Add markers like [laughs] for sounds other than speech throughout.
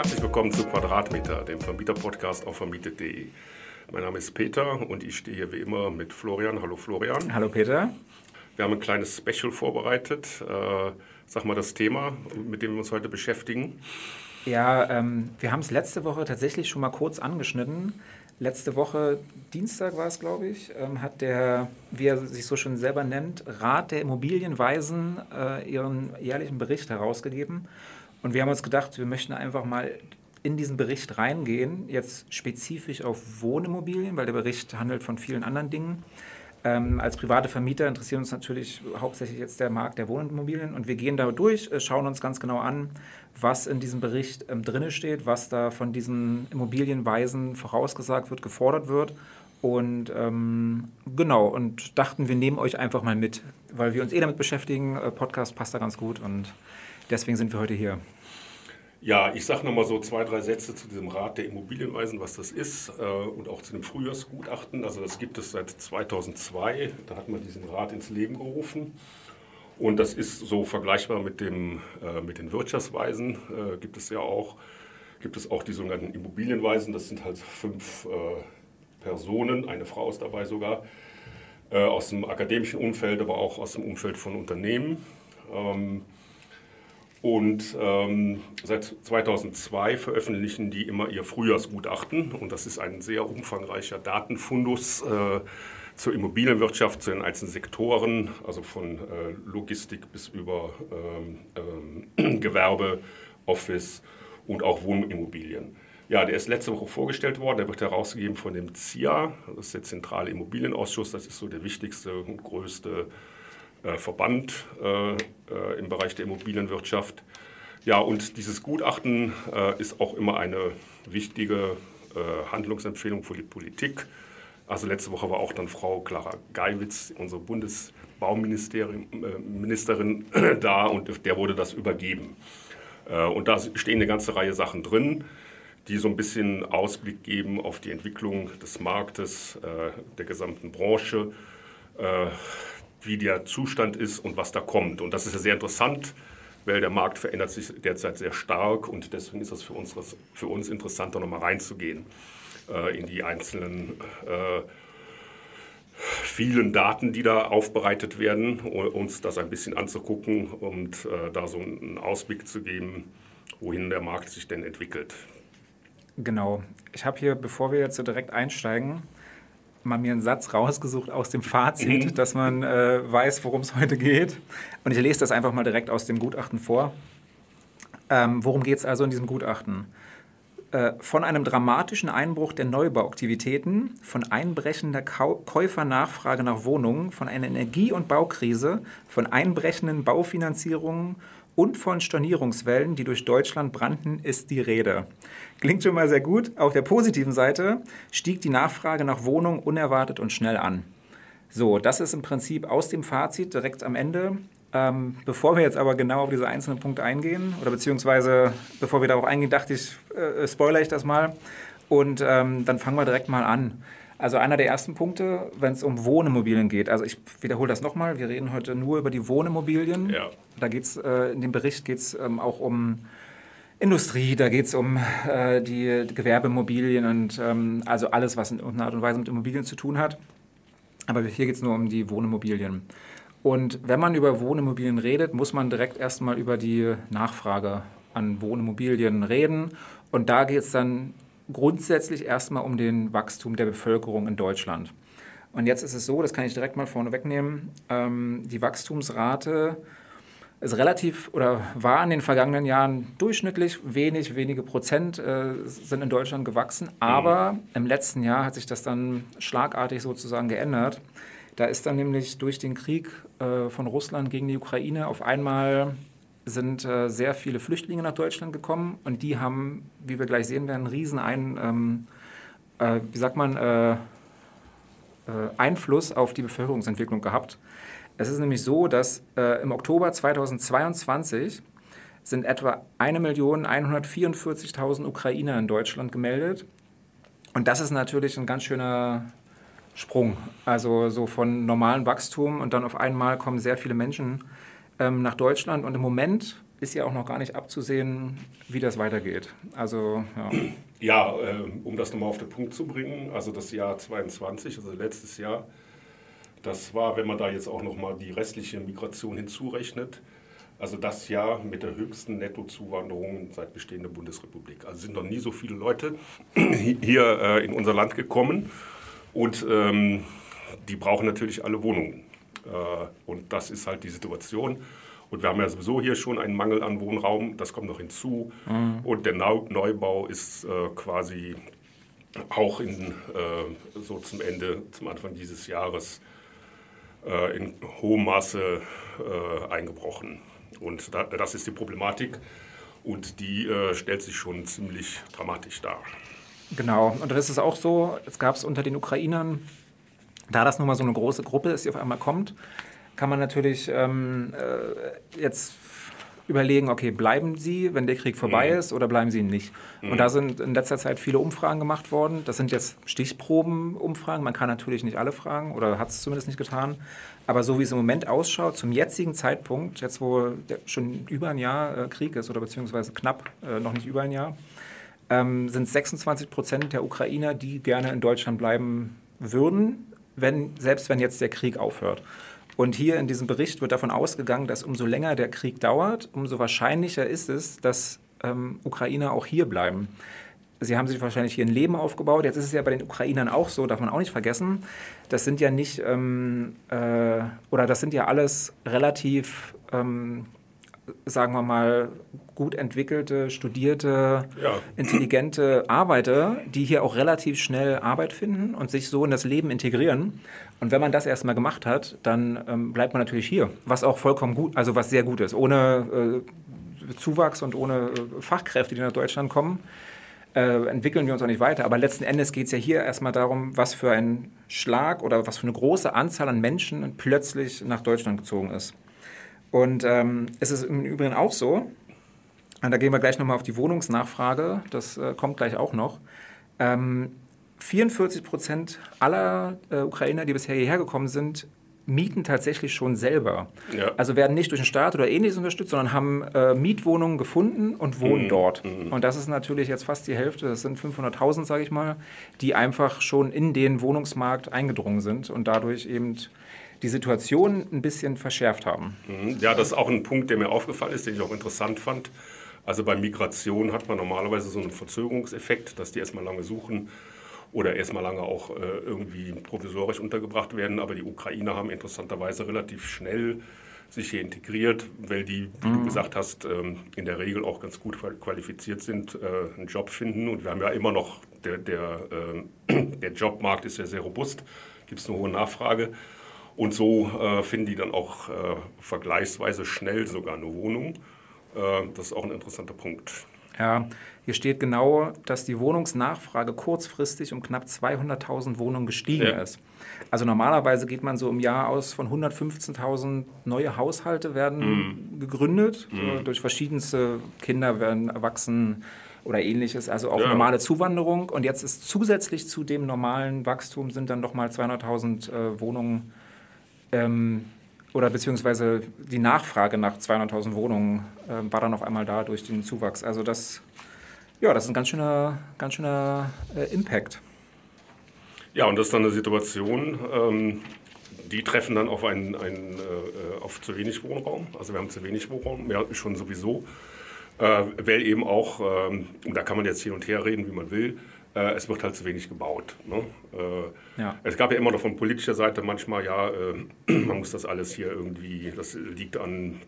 Herzlich willkommen zu Quadratmeter, dem Vermieter-Podcast auf vermietet.de. Mein Name ist Peter und ich stehe hier wie immer mit Florian. Hallo Florian. Hallo Peter. Wir haben ein kleines Special vorbereitet. Äh, sag mal das Thema, mit dem wir uns heute beschäftigen. Ja, ähm, wir haben es letzte Woche tatsächlich schon mal kurz angeschnitten. Letzte Woche, Dienstag war es, glaube ich, ähm, hat der, wie er sich so schon selber nennt, Rat der Immobilienweisen äh, ihren jährlichen Bericht herausgegeben. Und wir haben uns gedacht, wir möchten einfach mal in diesen Bericht reingehen, jetzt spezifisch auf Wohnimmobilien, weil der Bericht handelt von vielen anderen Dingen. Ähm, als private Vermieter interessiert uns natürlich hauptsächlich jetzt der Markt der Wohnimmobilien und wir gehen da durch, äh, schauen uns ganz genau an, was in diesem Bericht ähm, drin steht, was da von diesen Immobilienweisen vorausgesagt wird, gefordert wird. Und ähm, genau, und dachten, wir nehmen euch einfach mal mit, weil wir uns eh damit beschäftigen. Äh, Podcast passt da ganz gut und deswegen sind wir heute hier. Ja, ich sage nochmal so zwei, drei Sätze zu diesem Rat der Immobilienweisen, was das ist äh, und auch zu dem Frühjahrsgutachten. Also das gibt es seit 2002, da hat man diesen Rat ins Leben gerufen. Und das ist so vergleichbar mit, dem, äh, mit den Wirtschaftsweisen, äh, gibt es ja auch. Gibt es auch die sogenannten Immobilienweisen, das sind halt fünf äh, Personen, eine Frau ist dabei sogar, äh, aus dem akademischen Umfeld, aber auch aus dem Umfeld von Unternehmen. Ähm, und ähm, seit 2002 veröffentlichen die immer ihr Frühjahrsgutachten. Und das ist ein sehr umfangreicher Datenfundus äh, zur Immobilienwirtschaft, zu den einzelnen Sektoren, also von äh, Logistik bis über ähm, ähm, [clears throat] Gewerbe, Office und auch Wohnimmobilien. Ja, der ist letzte Woche vorgestellt worden. Der wird herausgegeben von dem CIA, das ist der Zentrale Immobilienausschuss. Das ist so der wichtigste und größte äh, Verband äh, äh, im Bereich der Immobilienwirtschaft. Ja, und dieses Gutachten ist auch immer eine wichtige Handlungsempfehlung für die Politik. Also letzte Woche war auch dann Frau Clara Geiwitz, unsere Bundesbauministerin, [clears throat] da und der wurde das übergeben. Und da stehen eine ganze Reihe Sachen drin, die so ein bisschen Ausblick geben auf die Entwicklung des Marktes, der gesamten Branche wie der Zustand ist und was da kommt. Und das ist ja sehr interessant, weil der Markt verändert sich derzeit sehr stark und deswegen ist es für uns, für uns interessanter, nochmal reinzugehen äh, in die einzelnen äh, vielen Daten, die da aufbereitet werden, uns das ein bisschen anzugucken und äh, da so einen Ausblick zu geben, wohin der Markt sich denn entwickelt. Genau. Ich habe hier, bevor wir jetzt so direkt einsteigen, mal mir einen Satz rausgesucht aus dem Fazit, mhm. dass man äh, weiß, worum es heute geht. Und ich lese das einfach mal direkt aus dem Gutachten vor. Ähm, worum geht es also in diesem Gutachten? Äh, von einem dramatischen Einbruch der Neubauaktivitäten, von einbrechender Kau Käufernachfrage nach Wohnungen, von einer Energie- und Baukrise, von einbrechenden Baufinanzierungen und von Stornierungswellen, die durch Deutschland brannten, ist die Rede. Klingt schon mal sehr gut. Auf der positiven Seite stieg die Nachfrage nach Wohnungen unerwartet und schnell an. So, das ist im Prinzip aus dem Fazit direkt am Ende. Ähm, bevor wir jetzt aber genau auf diese einzelnen Punkte eingehen, oder beziehungsweise bevor wir darauf eingehen, dachte ich, äh, spoilere ich das mal. Und ähm, dann fangen wir direkt mal an. Also einer der ersten Punkte, wenn es um Wohnimmobilien geht. Also ich wiederhole das nochmal, wir reden heute nur über die Wohnimmobilien. Ja. Da geht es, äh, in dem Bericht geht es ähm, auch um Industrie, da geht es um äh, die, die Gewerbeimmobilien und ähm, also alles, was in irgendeiner Art und Weise mit Immobilien zu tun hat. Aber hier geht es nur um die Wohnimmobilien. Und wenn man über Wohnimmobilien redet, muss man direkt erstmal über die Nachfrage an Wohnimmobilien reden. Und da geht es dann grundsätzlich erstmal um den Wachstum der Bevölkerung in Deutschland. Und jetzt ist es so, das kann ich direkt mal vorne wegnehmen, ähm, die Wachstumsrate ist relativ oder war in den vergangenen Jahren durchschnittlich wenig, wenige Prozent äh, sind in Deutschland gewachsen, aber mhm. im letzten Jahr hat sich das dann schlagartig sozusagen geändert. Da ist dann nämlich durch den Krieg äh, von Russland gegen die Ukraine auf einmal sind äh, sehr viele Flüchtlinge nach Deutschland gekommen und die haben, wie wir gleich sehen werden, einen riesen ein, ähm, äh, wie sagt man, äh, äh, Einfluss auf die Bevölkerungsentwicklung gehabt. Es ist nämlich so, dass äh, im Oktober 2022 sind etwa 1.144.000 Ukrainer in Deutschland gemeldet. Und das ist natürlich ein ganz schöner Sprung. Also so von normalem Wachstum und dann auf einmal kommen sehr viele Menschen ähm, nach Deutschland. Und im Moment ist ja auch noch gar nicht abzusehen, wie das weitergeht. Also, ja. Ja, äh, um das nochmal auf den Punkt zu bringen, also das Jahr 22, also letztes Jahr, das war, wenn man da jetzt auch nochmal die restliche Migration hinzurechnet, also das Jahr mit der höchsten Nettozuwanderung seit Bestehen der Bundesrepublik. Also sind noch nie so viele Leute hier äh, in unser Land gekommen und ähm, die brauchen natürlich alle Wohnungen. Äh, und das ist halt die Situation. Und wir haben ja sowieso hier schon einen Mangel an Wohnraum, das kommt noch hinzu. Mhm. Und der Neubau ist äh, quasi auch in, äh, so zum Ende, zum Anfang dieses Jahres in hohem Maße eingebrochen. Und da, das ist die Problematik und die stellt sich schon ziemlich dramatisch dar. Genau, und das ist auch so, es gab es unter den Ukrainern, da das nun mal so eine große Gruppe ist, die auf einmal kommt, kann man natürlich ähm, äh, jetzt überlegen, okay, bleiben sie, wenn der Krieg vorbei mhm. ist, oder bleiben sie nicht? Mhm. Und da sind in letzter Zeit viele Umfragen gemacht worden. Das sind jetzt Stichprobenumfragen. Man kann natürlich nicht alle fragen oder hat es zumindest nicht getan. Aber so wie es im Moment ausschaut, zum jetzigen Zeitpunkt, jetzt wo schon über ein Jahr äh, Krieg ist oder beziehungsweise knapp äh, noch nicht über ein Jahr, ähm, sind 26 Prozent der Ukrainer, die gerne in Deutschland bleiben würden, wenn, selbst wenn jetzt der Krieg aufhört. Und hier in diesem Bericht wird davon ausgegangen, dass umso länger der Krieg dauert, umso wahrscheinlicher ist es, dass ähm, Ukrainer auch hier bleiben. Sie haben sich wahrscheinlich hier ein Leben aufgebaut. Jetzt ist es ja bei den Ukrainern auch so, darf man auch nicht vergessen. Das sind ja nicht, ähm, äh, oder das sind ja alles relativ, ähm, sagen wir mal, gut entwickelte, studierte, ja. intelligente Arbeiter, die hier auch relativ schnell Arbeit finden und sich so in das Leben integrieren. Und wenn man das erstmal gemacht hat, dann ähm, bleibt man natürlich hier, was auch vollkommen gut, also was sehr gut ist. Ohne äh, Zuwachs und ohne äh, Fachkräfte, die nach Deutschland kommen, äh, entwickeln wir uns auch nicht weiter. Aber letzten Endes geht es ja hier erstmal darum, was für ein Schlag oder was für eine große Anzahl an Menschen plötzlich nach Deutschland gezogen ist. Und ähm, es ist im Übrigen auch so, und da gehen wir gleich nochmal auf die Wohnungsnachfrage, das äh, kommt gleich auch noch. Ähm, 44 Prozent aller äh, Ukrainer, die bisher hierher gekommen sind, mieten tatsächlich schon selber. Ja. Also werden nicht durch den Staat oder ähnliches unterstützt, sondern haben äh, Mietwohnungen gefunden und wohnen mhm. dort. Mhm. Und das ist natürlich jetzt fast die Hälfte, das sind 500.000, sage ich mal, die einfach schon in den Wohnungsmarkt eingedrungen sind und dadurch eben die Situation ein bisschen verschärft haben. Mhm. Ja, das ist auch ein Punkt, der mir aufgefallen ist, den ich auch interessant fand. Also bei Migration hat man normalerweise so einen Verzögerungseffekt, dass die erstmal lange suchen oder erstmal lange auch äh, irgendwie provisorisch untergebracht werden. Aber die Ukrainer haben interessanterweise relativ schnell sich hier integriert, weil die, wie mhm. du gesagt hast, ähm, in der Regel auch ganz gut qualifiziert sind, äh, einen Job finden. Und wir haben ja immer noch, der, der, äh, [clears throat] der Jobmarkt ist ja sehr robust, gibt es eine hohe Nachfrage. Und so äh, finden die dann auch äh, vergleichsweise schnell sogar eine Wohnung. Äh, das ist auch ein interessanter Punkt. Ja, hier steht genau, dass die Wohnungsnachfrage kurzfristig um knapp 200.000 Wohnungen gestiegen ja. ist. Also normalerweise geht man so im Jahr aus von 115.000 neue Haushalte werden mm. gegründet mm. durch verschiedenste Kinder werden erwachsen oder ähnliches, also auch ja. normale Zuwanderung. Und jetzt ist zusätzlich zu dem normalen Wachstum sind dann nochmal 200.000 äh, Wohnungen ähm, oder beziehungsweise die Nachfrage nach 200.000 Wohnungen äh, war dann auf einmal da durch den Zuwachs. Also das, ja, das ist ein ganz schöner, ganz schöner äh, Impact. Ja, und das ist dann eine Situation, ähm, die treffen dann auf, ein, ein, äh, auf zu wenig Wohnraum. Also wir haben zu wenig Wohnraum, ja, schon sowieso. Äh, weil eben auch, ähm, und da kann man jetzt hin und her reden, wie man will, äh, es wird halt zu wenig gebaut. Ne? Äh, ja. Es gab ja immer noch von politischer Seite manchmal, ja, äh, [clears throat] man muss das alles hier irgendwie, das liegt an,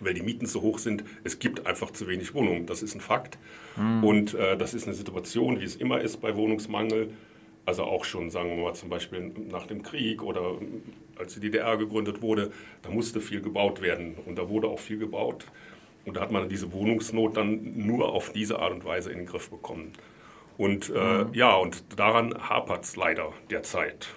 weil die Mieten zu hoch sind. Es gibt einfach zu wenig Wohnungen, das ist ein Fakt. Mhm. Und äh, das ist eine Situation, wie es immer ist bei Wohnungsmangel. Also auch schon, sagen wir mal, zum Beispiel nach dem Krieg oder als die DDR gegründet wurde, da musste viel gebaut werden und da wurde auch viel gebaut. Und da hat man diese Wohnungsnot dann nur auf diese Art und Weise in den Griff bekommen. Und äh, mhm. ja, und daran hapert es leider derzeit.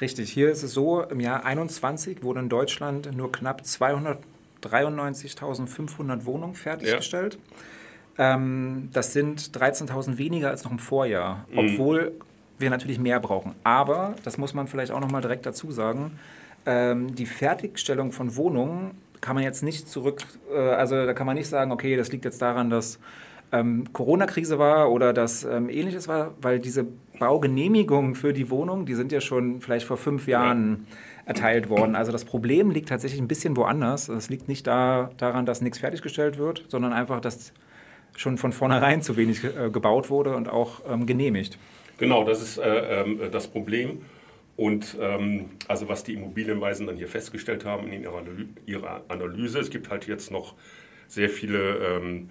Richtig, hier ist es so, im Jahr 2021 wurden in Deutschland nur knapp 293.500 Wohnungen fertiggestellt. Ja. Ähm, das sind 13.000 weniger als noch im Vorjahr, mhm. obwohl wir natürlich mehr brauchen. Aber, das muss man vielleicht auch noch mal direkt dazu sagen, ähm, die Fertigstellung von Wohnungen kann man jetzt nicht zurück, äh, also da kann man nicht sagen, okay, das liegt jetzt daran, dass ähm, Corona-Krise war oder dass ähm, ähnliches war, weil diese Baugenehmigungen für die Wohnung, die sind ja schon vielleicht vor fünf Jahren ja. erteilt worden. Also das Problem liegt tatsächlich ein bisschen woanders. Es liegt nicht da, daran, dass nichts fertiggestellt wird, sondern einfach, dass schon von vornherein zu wenig äh, gebaut wurde und auch ähm, genehmigt. Genau, das ist äh, äh, das Problem. Und ähm, also was die Immobilienweisen dann hier festgestellt haben in ihrer, ihrer Analyse, es gibt halt jetzt noch sehr viele ähm,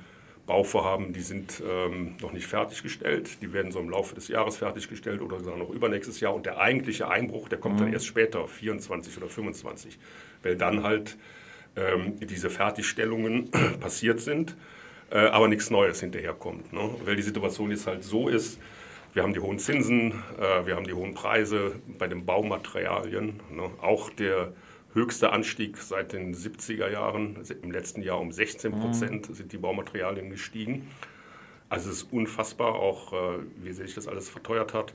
Bauvorhaben, die sind ähm, noch nicht fertiggestellt. Die werden so im Laufe des Jahres fertiggestellt oder sogar noch übernächstes Jahr. Und der eigentliche Einbruch, der kommt mhm. dann erst später, 24 oder 25, weil dann halt ähm, diese Fertigstellungen [clears throat] passiert sind, äh, aber nichts Neues hinterherkommt. Ne? Weil die Situation jetzt halt so ist, wir haben die hohen Zinsen, äh, wir haben die hohen Preise bei den Baumaterialien. Ne? Auch der höchste Anstieg seit den 70er Jahren. Im letzten Jahr um 16 Prozent mhm. sind die Baumaterialien gestiegen. Also es ist unfassbar, auch äh, wie sich das alles verteuert hat.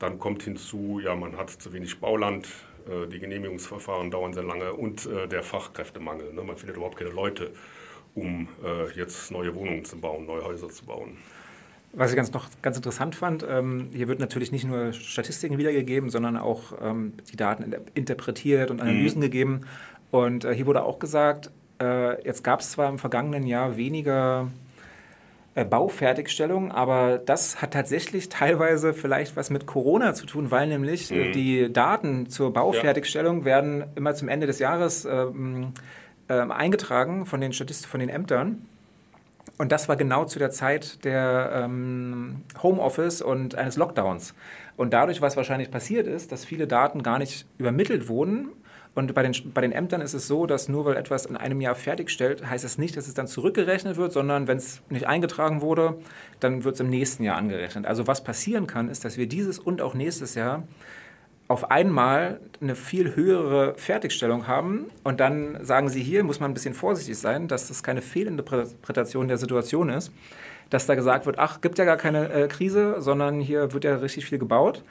Dann kommt hinzu, ja, man hat zu wenig Bauland, äh, die Genehmigungsverfahren dauern sehr lange und äh, der Fachkräftemangel. Ne? Man findet überhaupt keine Leute, um jetzt neue Wohnungen zu bauen, neue Häuser zu bauen. Was ich ganz noch ganz interessant fand, ähm, hier wird natürlich nicht nur Statistiken wiedergegeben, sondern auch ähm, die Daten interpretiert und Analysen mhm. gegeben. Und äh, hier wurde auch gesagt, äh, jetzt gab es zwar im vergangenen Jahr weniger äh, Baufertigstellung, aber das hat tatsächlich teilweise vielleicht was mit Corona zu tun, weil nämlich mhm. die Daten zur Baufertigstellung ja. werden immer zum Ende des Jahres ähm, ähm, eingetragen von den Statisten, von den Ämtern. Und das war genau zu der Zeit der ähm, Homeoffice und eines Lockdowns. Und dadurch, was wahrscheinlich passiert ist, dass viele Daten gar nicht übermittelt wurden. Und bei den, bei den Ämtern ist es so, dass nur weil etwas in einem Jahr fertigstellt, heißt es das nicht, dass es dann zurückgerechnet wird, sondern wenn es nicht eingetragen wurde, dann wird es im nächsten Jahr angerechnet. Also was passieren kann, ist, dass wir dieses und auch nächstes Jahr auf einmal eine viel höhere Fertigstellung haben und dann sagen sie hier, muss man ein bisschen vorsichtig sein, dass das keine Fehlinterpretation der Situation ist, dass da gesagt wird, ach, gibt ja gar keine äh, Krise, sondern hier wird ja richtig viel gebaut.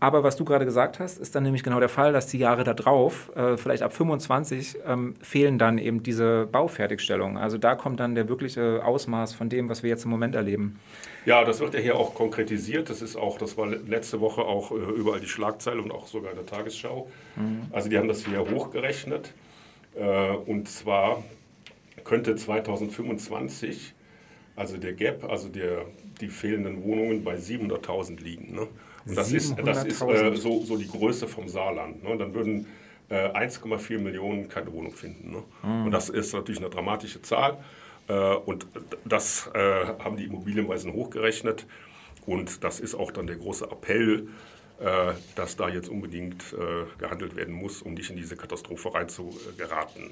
Aber was du gerade gesagt hast, ist dann nämlich genau der Fall, dass die Jahre da drauf, äh, vielleicht ab 25, ähm, fehlen dann eben diese Baufertigstellungen. Also da kommt dann der wirkliche Ausmaß von dem, was wir jetzt im Moment erleben. Ja, das wird ja hier auch konkretisiert. Das ist auch, das war letzte Woche auch äh, überall die Schlagzeile und auch sogar in der Tagesschau. Mhm. Also die haben das hier hochgerechnet. Äh, und zwar könnte 2025 also der Gap, also der, die fehlenden Wohnungen bei 700.000 liegen. Ne? Und das ist, das ist äh, so, so die Größe vom Saarland. Ne? Dann würden äh, 1,4 Millionen keine Wohnung finden. Ne? Mhm. Und das ist natürlich eine dramatische Zahl. Äh, und das äh, haben die Immobilienweisen hochgerechnet. Und das ist auch dann der große Appell, äh, dass da jetzt unbedingt äh, gehandelt werden muss, um nicht in diese Katastrophe reinzugeraten.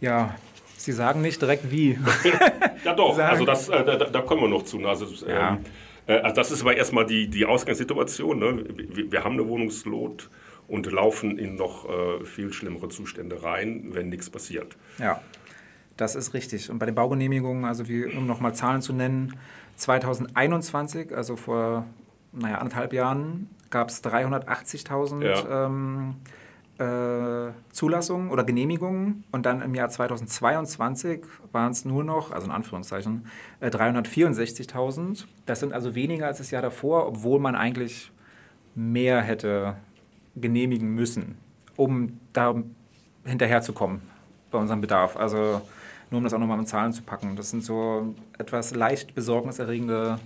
Ja, Sie sagen nicht direkt wie. [laughs] ja doch, [laughs] also das, da, da, kommen wir noch zu. Also, ja. ähm, äh, also das ist aber erstmal die, die Ausgangssituation. Ne? Wir, wir, haben eine Wohnungslot und laufen in noch äh, viel schlimmere Zustände rein, wenn nichts passiert. Ja, das ist richtig. Und bei den Baugenehmigungen, also wie, um nochmal Zahlen zu nennen, 2021, also vor naja, anderthalb Jahren, gab es 380.000 ja. ähm, äh, Zulassungen oder Genehmigungen und dann im Jahr 2022 waren es nur noch, also in Anführungszeichen, äh, 364.000. Das sind also weniger als das Jahr davor, obwohl man eigentlich mehr hätte genehmigen müssen, um da hinterherzukommen bei unserem Bedarf. Also nur um das auch nochmal mit Zahlen zu packen. Das sind so etwas leicht besorgniserregende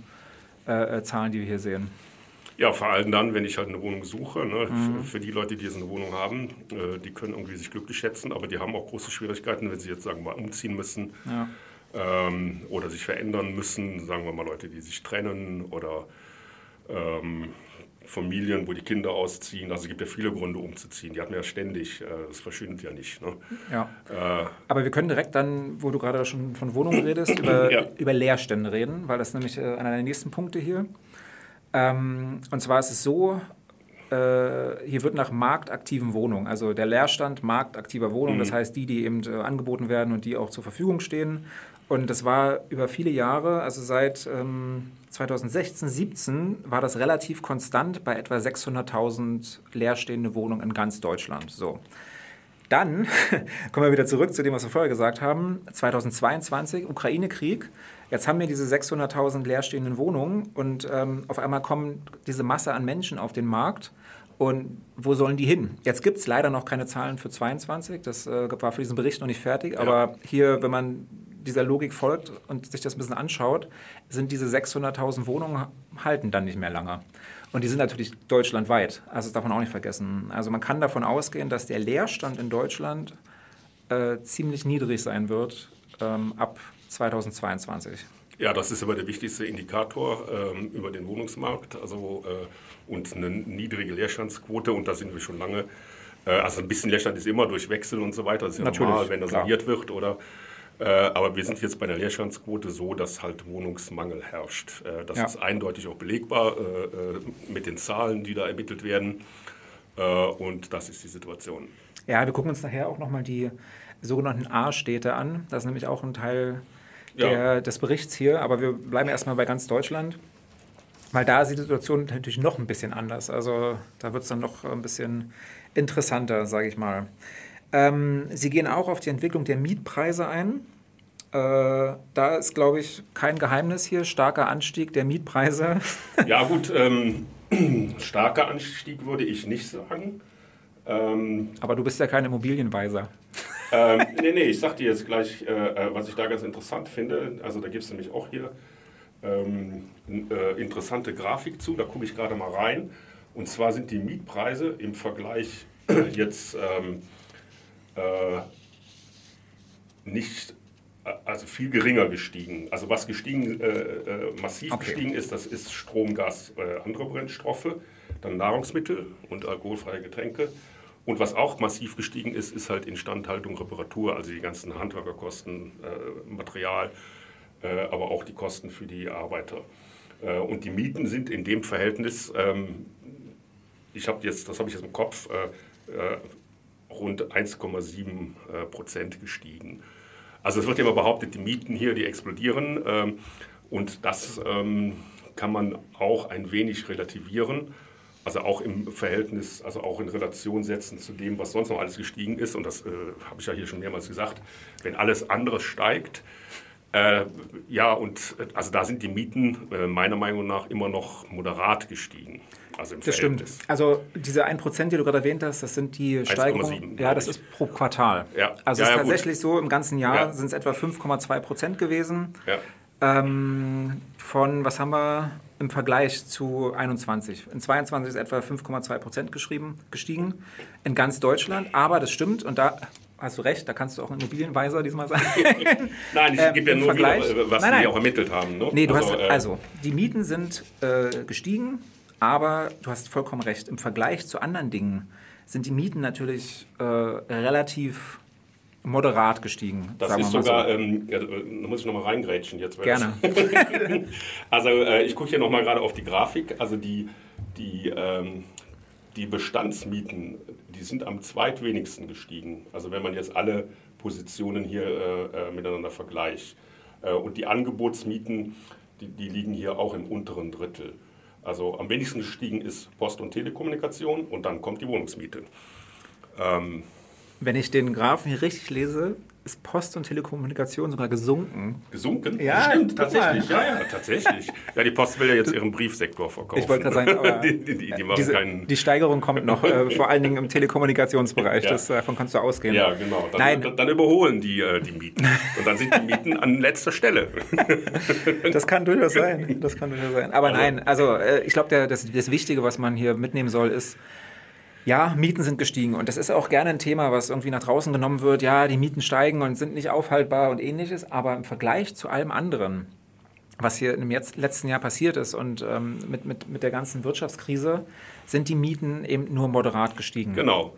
äh, äh Zahlen, die wir hier sehen. Ja, vor allem dann, wenn ich halt eine Wohnung suche. Ne? Mhm. Für, die Leute, die jetzt eine Wohnung haben, äh, die können irgendwie sich glücklich schätzen, aber die haben auch große Schwierigkeiten, wenn sie jetzt, sagen wir mal, umziehen müssen ja. ähm, oder sich verändern müssen. Sagen wir mal Leute, die sich trennen oder ähm, Familien, wo die Kinder ausziehen. Also es gibt ja viele Gründe, umzuziehen. Die hatten wir ja ständig. Äh, das verschwindet ja nicht. Ne? Ja. Äh, Aber wir können direkt dann, wo du gerade schon von Wohnungen redest, [clears throat] über, ja. über Leerstände reden, weil das ist nämlich äh, einer der nächsten Punkte hier. Ähm, und zwar ist es so, äh, hier wird nach marktaktiven Wohnungen, also der Leerstand marktaktiver Wohnungen, mhm. das heißt die, die eben äh, angeboten werden und die auch zur Verfügung stehen. Und das war über viele Jahre, also seit ähm, 2016, 17 war das relativ konstant bei etwa 600.000 leerstehende Wohnungen in ganz Deutschland. So. Dann [laughs] kommen wir wieder zurück zu dem, was wir vorher gesagt haben. 2022, Ukraine-Krieg. Jetzt haben wir diese 600.000 leerstehenden Wohnungen und ähm, auf einmal kommen diese Masse an Menschen auf den Markt. Und wo sollen die hin? Jetzt gibt es leider noch keine Zahlen für 22. Das äh, war für diesen Bericht noch nicht fertig. Aber ja. hier, wenn man dieser Logik folgt und sich das ein bisschen anschaut, sind diese 600.000 Wohnungen halten dann nicht mehr lange. Und die sind natürlich deutschlandweit. Also das darf man auch nicht vergessen. Also man kann davon ausgehen, dass der Leerstand in Deutschland äh, ziemlich niedrig sein wird ähm, ab 2022. Ja, das ist aber der wichtigste Indikator ähm, über den Wohnungsmarkt. Also äh, und eine niedrige Leerstandsquote und da sind wir schon lange. Äh, also ein bisschen Leerstand ist immer durch Wechsel und so weiter. Das ist ja Natürlich, normal, wenn er saniert wird oder äh, aber wir sind jetzt bei der Leerstandsquote so, dass halt Wohnungsmangel herrscht. Äh, das ja. ist eindeutig auch belegbar äh, mit den Zahlen, die da ermittelt werden. Und das ist die Situation. Ja, wir gucken uns nachher auch nochmal die sogenannten A-Städte an. Das ist nämlich auch ein Teil der, ja. des Berichts hier. Aber wir bleiben erstmal bei ganz Deutschland. Weil da ist die Situation natürlich noch ein bisschen anders. Also da wird es dann noch ein bisschen interessanter, sage ich mal. Ähm, Sie gehen auch auf die Entwicklung der Mietpreise ein. Äh, da ist, glaube ich, kein Geheimnis hier, starker Anstieg der Mietpreise. [laughs] Ja gut, ähm, [clears throat] starker Anstieg würde ich nicht sagen. Ähm, Aber du bist ja kein Immobilienweiser. Ähm, nee, nee, ich sag dir jetzt gleich, äh, äh was ich da ganz interessant finde. Also da gibt es nämlich auch hier ähm, äh, interessante Grafik zu, da gucke ich gerade mal rein. Und zwar sind die Mietpreise im Vergleich [clears throat] jetzt ähm, äh, nicht, also viel geringer gestiegen. Also was gestiegen, äh, äh, massiv okay. gestiegen ist, das ist Strom, Gas, äh, andere Brennstoffe, dann Nahrungsmittel und alkoholfreie Getränke. Und was auch massiv gestiegen ist, ist halt Instandhaltung, Reparatur, also die ganzen Handwerkerkosten, äh, Material, äh, aber auch die Kosten für die Arbeiter. und die Mieten sind in dem Verhältnis, ähm, ich habe jetzt, das habe ich jetzt im Kopf, rund 1,7 äh, Prozent gestiegen. Also es wird immer behauptet, die Mieten hier, die explodieren. Ähm, und das ähm, kann man auch ein wenig relativieren. Also auch im Verhältnis, also auch in Relation setzen zu dem, was sonst noch alles gestiegen ist. Und das äh, habe ich ja hier schon mehrmals gesagt. Wenn alles andere steigt, äh, ja, und äh, also da sind die Mieten äh, meiner Meinung nach immer noch moderat gestiegen. Also das stimmt. Also diese 1%, die du gerade erwähnt hast, das sind die Steigerungen. Ja, das ist pro Quartal. Ja. Also ja, es ist ja, tatsächlich gut. so, im ganzen Jahr ja. sind es etwa 5,2% gewesen. Ja. Ähm, von, was haben wir im Vergleich zu 21? In 22 ist etwa 5,2% gestiegen in ganz Deutschland. Aber das stimmt und da hast du recht, da kannst du auch ein Immobilienweiser diesmal sein. [laughs] nein, ich ähm, gebe ja nur Vergleich. wieder, was nein, nein. die auch ermittelt haben. Ne? Nee, du also, hast, äh, also, die Mieten sind äh, gestiegen aber du hast vollkommen recht, im Vergleich zu anderen Dingen sind die Mieten natürlich äh, relativ moderat gestiegen. Das ist sogar, so. ähm, ja, da muss ich nochmal reingrätschen jetzt. Gerne. [laughs] also äh, ich gucke hier nochmal gerade auf die Grafik. Also die, die, ähm, die Bestandsmieten, die sind am zweitwenigsten gestiegen. Also wenn man jetzt alle Positionen hier äh, äh miteinander vergleicht. Äh, und die Angebotsmieten, die, die liegen hier auch im unteren Drittel. Also am wenigsten gestiegen ist Post- und Telekommunikation und dann kommt die Wohnungsmiete. Ähm, Wenn ich den Graphen hier richtig lese, ist Post und Telekommunikation sogar gesunken. Gesunken? Ja, stimmt, tatsächlich. Ja, ja, tatsächlich. Ja, die Post will ja jetzt ihren Briefsektor verkaufen. Ich wollte gerade sagen, aber [laughs] die, die, die, diese, keinen die, Steigerung kommt noch, äh, vor allen Dingen im Telekommunikationsbereich. [laughs] Ja. Das, äh, davon kannst du ausgehen. Ja, genau. Dann, Nein. Dann, dann, überholen die äh, die Mieten. Und dann sind die Mieten an letzter Stelle. [laughs] das kann durchaus sein. Das kann durchaus sein. Aber also, nein, also äh, ich glaube, das, das Wichtige, was man hier mitnehmen soll, ist, ja, Mieten sind gestiegen und das ist auch gerne ein Thema, was irgendwie nach draußen genommen wird. Ja, die Mieten steigen und sind nicht aufhaltbar und ähnliches, aber im Vergleich zu allem anderen, was hier im letzten Jahr passiert ist und ähm, mit, mit, mit der ganzen Wirtschaftskrise, sind die Mieten eben nur moderat gestiegen. Genau.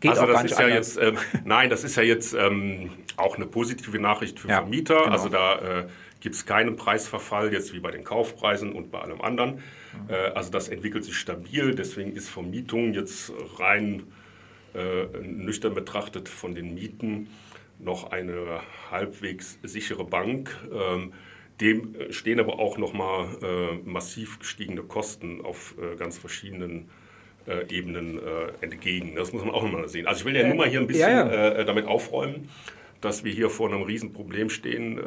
Geht also das ist ja anders. jetzt, ähm, [laughs] nein, das ist ja jetzt ähm, auch eine positive Nachricht für ja, Vermieter. Genau. Also da äh, gibt es keinen Preisverfall, jetzt wie bei den Kaufpreisen und bei allem anderen. Mhm. also das entwickelt sich stabil, deswegen ist Vermietung jetzt rein äh, nüchtern betrachtet von den Mieten noch eine halbwegs sichere Bank. Ähm, dem stehen aber auch nochmal äh, massiv gestiegene Kosten auf äh, ganz verschiedenen äh, Ebenen äh, entgegen. Das muss man auch mal sehen. Also ich will ja nur mal hier ein bisschen. Äh, damit aufräumen, dass wir hier vor einem Riesenproblem stehen, äh,